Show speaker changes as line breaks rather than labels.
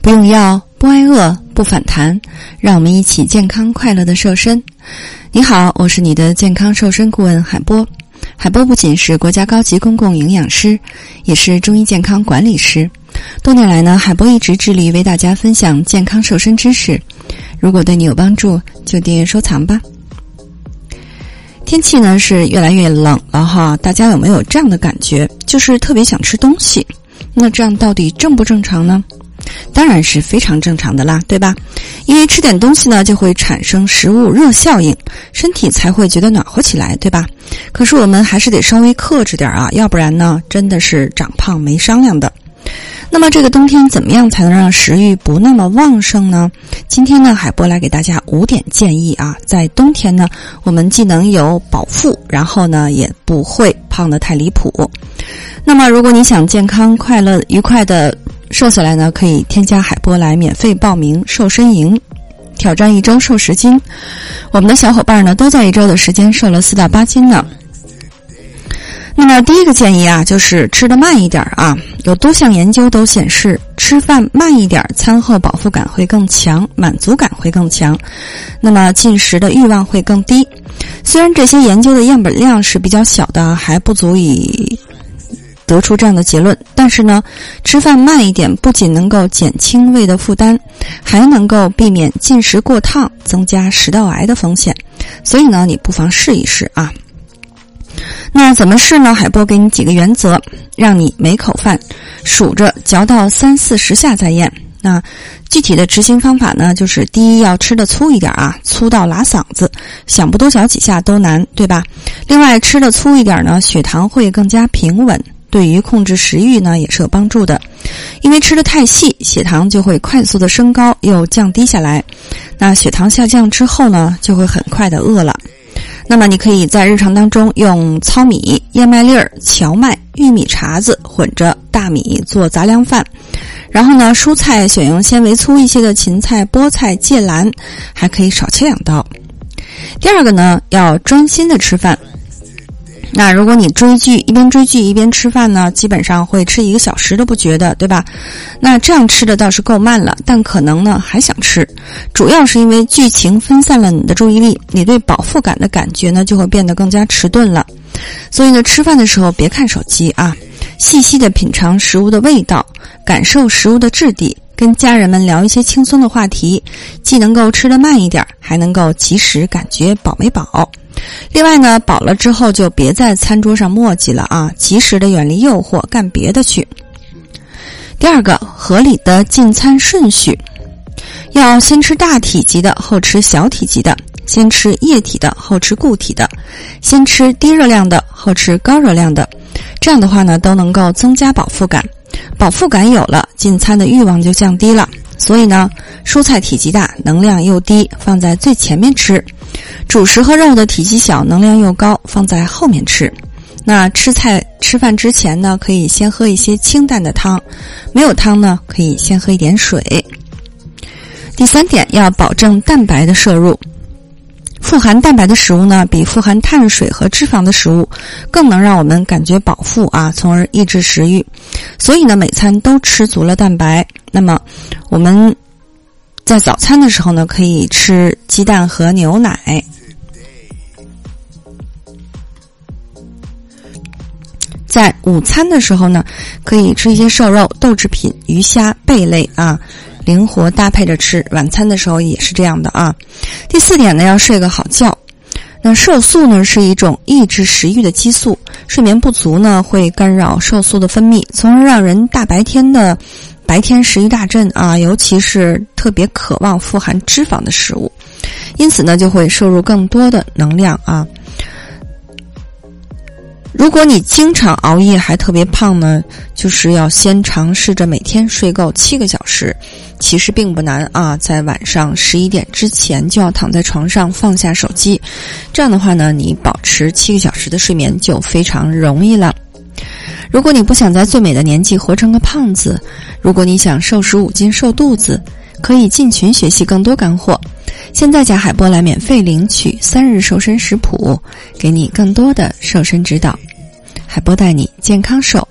不用药，不挨饿，不反弹，让我们一起健康快乐的瘦身。你好，我是你的健康瘦身顾问海波。海波不仅是国家高级公共营养师，也是中医健康管理师。多年来呢，海波一直致力于为大家分享健康瘦身知识。如果对你有帮助，就订阅收藏吧。天气呢是越来越冷了哈，大家有没有这样的感觉？就是特别想吃东西。那这样到底正不正常呢？当然是非常正常的啦，对吧？因为吃点东西呢，就会产生食物热效应，身体才会觉得暖和起来，对吧？可是我们还是得稍微克制点啊，要不然呢，真的是长胖没商量的。那么这个冬天怎么样才能让食欲不那么旺盛呢？今天呢，海波来给大家五点建议啊，在冬天呢，我们既能有饱腹，然后呢，也不会胖得太离谱。那么，如果你想健康、快乐、愉快的。瘦下来呢，可以添加海波来免费报名瘦身营，挑战一周瘦十斤。我们的小伙伴呢，都在一周的时间瘦了四到八斤呢。那么第一个建议啊，就是吃的慢一点啊。有多项研究都显示，吃饭慢一点，餐后饱腹感会更强，满足感会更强，那么进食的欲望会更低。虽然这些研究的样本量是比较小的，还不足以。得出这样的结论，但是呢，吃饭慢一点不仅能够减轻胃的负担，还能够避免进食过烫，增加食道癌的风险。所以呢，你不妨试一试啊。那怎么试呢？海波给你几个原则，让你每口饭数着嚼到三四十下再咽。那具体的执行方法呢，就是第一要吃的粗一点啊，粗到拉嗓子，想不多嚼几下都难，对吧？另外吃的粗一点呢，血糖会更加平稳。对于控制食欲呢，也是有帮助的，因为吃的太细，血糖就会快速的升高又降低下来。那血糖下降之后呢，就会很快的饿了。那么你可以在日常当中用糙米、燕麦粒儿、荞麦、玉米碴子混着大米做杂粮饭，然后呢，蔬菜选用纤维粗一些的芹菜、菠菜、芥蓝，还可以少切两刀。第二个呢，要专心的吃饭。那如果你追剧一边追剧一边吃饭呢，基本上会吃一个小时都不觉得，对吧？那这样吃的倒是够慢了，但可能呢还想吃，主要是因为剧情分散了你的注意力，你对饱腹感的感觉呢就会变得更加迟钝了。所以呢，吃饭的时候别看手机啊，细细的品尝食物的味道，感受食物的质地，跟家人们聊一些轻松的话题，既能够吃得慢一点，还能够及时感觉饱没饱。另外呢，饱了之后就别在餐桌上磨叽了啊，及时的远离诱惑，干别的去。第二个，合理的进餐顺序，要先吃大体积的，后吃小体积的；先吃液体的，后吃固体的；先吃低热量的，后吃高热量的。这样的话呢，都能够增加饱腹感。饱腹感有了，进餐的欲望就降低了。所以呢，蔬菜体积大，能量又低，放在最前面吃；主食和肉的体积小，能量又高，放在后面吃。那吃菜吃饭之前呢，可以先喝一些清淡的汤；没有汤呢，可以先喝一点水。第三点，要保证蛋白的摄入。富含蛋白的食物呢，比富含碳水和脂肪的食物更能让我们感觉饱腹啊，从而抑制食欲。所以呢，每餐都吃足了蛋白。那么，我们在早餐的时候呢，可以吃鸡蛋和牛奶；在午餐的时候呢，可以吃一些瘦肉、豆制品、鱼虾、贝类啊。灵活搭配着吃，晚餐的时候也是这样的啊。第四点呢，要睡个好觉。那瘦素呢是一种抑制食欲的激素，睡眠不足呢会干扰瘦素的分泌，从而让人大白天的白天食欲大振啊，尤其是特别渴望富含脂肪的食物，因此呢就会摄入更多的能量啊。如果你经常熬夜还特别胖呢，就是要先尝试着每天睡够七个小时，其实并不难啊，在晚上十一点之前就要躺在床上放下手机，这样的话呢，你保持七个小时的睡眠就非常容易了。如果你不想在最美的年纪活成个胖子，如果你想瘦十五斤瘦肚子，可以进群学习更多干货。现在加海波来免费领取三日瘦身食谱，给你更多的瘦身指导。海波带你健康瘦。